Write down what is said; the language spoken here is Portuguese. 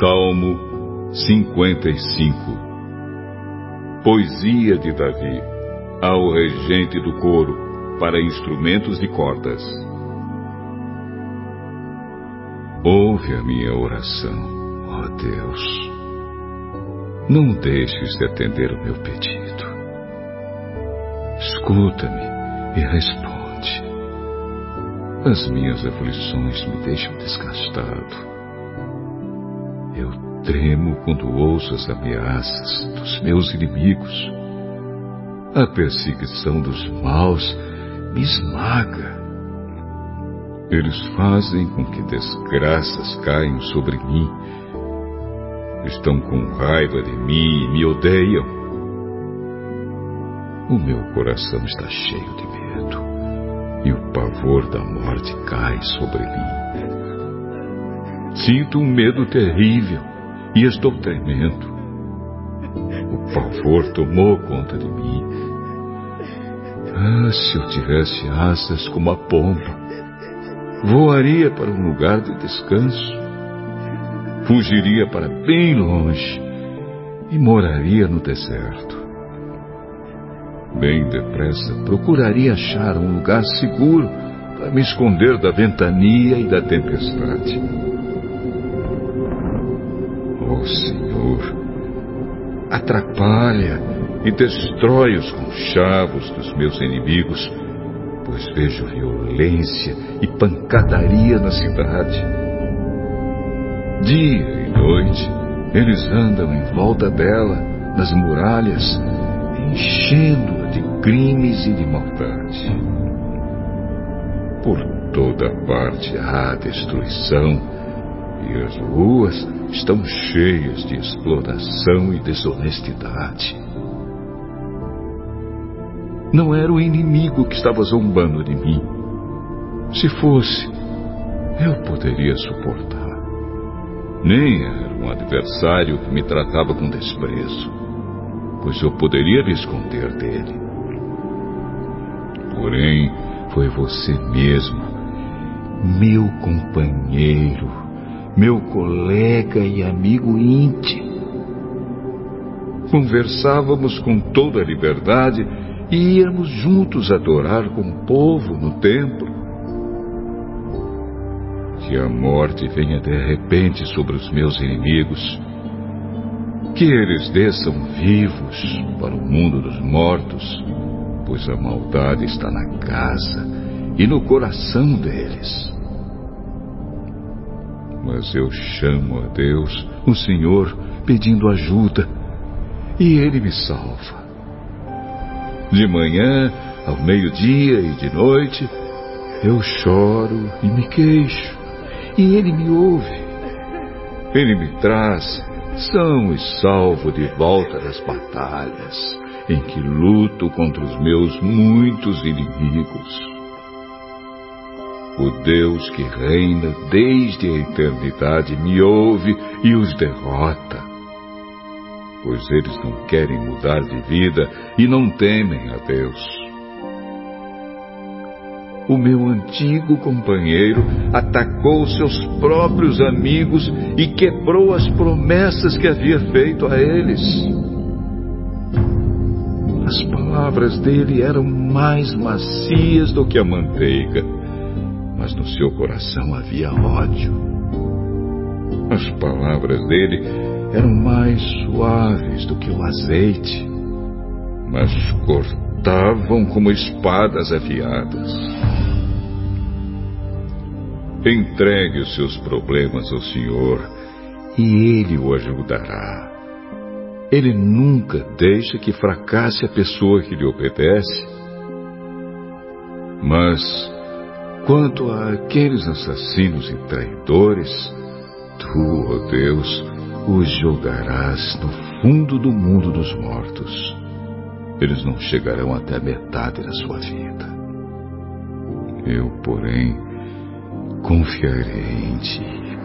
Salmo 55 Poesia de Davi ao regente do coro para instrumentos de cordas. Ouve a minha oração, ó Deus. Não deixes de atender o meu pedido. Escuta-me e responde. As minhas aflições me deixam desgastado. Eu tremo quando ouço as ameaças dos meus inimigos. A perseguição dos maus me esmaga. Eles fazem com que desgraças caiam sobre mim. Estão com raiva de mim e me odeiam. O meu coração está cheio de medo e o pavor da morte cai sobre mim. Sinto um medo terrível e estou tremendo. O pavor tomou conta de mim. Ah, se eu tivesse asas como a pomba, voaria para um lugar de descanso, fugiria para bem longe e moraria no deserto. Bem depressa procuraria achar um lugar seguro para me esconder da ventania e da tempestade. Oh, Senhor, atrapalha e destrói os conchavos dos meus inimigos, pois vejo violência e pancadaria na cidade. Dia e noite eles andam em volta dela, nas muralhas, enchendo-a de crimes e de maldade. Por toda parte há destruição e as ruas estão cheias de exploração e desonestidade. Não era o inimigo que estava zombando de mim. Se fosse, eu poderia suportar. Nem era um adversário que me tratava com desprezo, pois eu poderia me esconder dele. Porém, foi você mesmo, meu companheiro, meu colega e amigo íntimo. Conversávamos com toda a liberdade e íamos juntos adorar com o povo no templo. Que a morte venha de repente sobre os meus inimigos, que eles desçam vivos para o mundo dos mortos, pois a maldade está na casa e no coração deles. Mas eu chamo a Deus, o Senhor, pedindo ajuda, e Ele me salva. De manhã, ao meio-dia e de noite, eu choro e me queixo, e Ele me ouve. Ele me traz são e salvo de volta das batalhas em que luto contra os meus muitos inimigos. O Deus que reina desde a eternidade me ouve e os derrota. Pois eles não querem mudar de vida e não temem a Deus. O meu antigo companheiro atacou seus próprios amigos e quebrou as promessas que havia feito a eles. As palavras dele eram mais macias do que a manteiga mas no seu coração havia ódio. As palavras dele eram mais suaves do que o azeite, mas cortavam como espadas afiadas. Entregue os seus problemas ao Senhor e Ele o ajudará. Ele nunca deixa que fracasse a pessoa que lhe obedece. Mas Quanto àqueles assassinos e traidores, tu, ó oh Deus, os jogarás no fundo do mundo dos mortos. Eles não chegarão até a metade da sua vida. Eu, porém, confiarei em ti.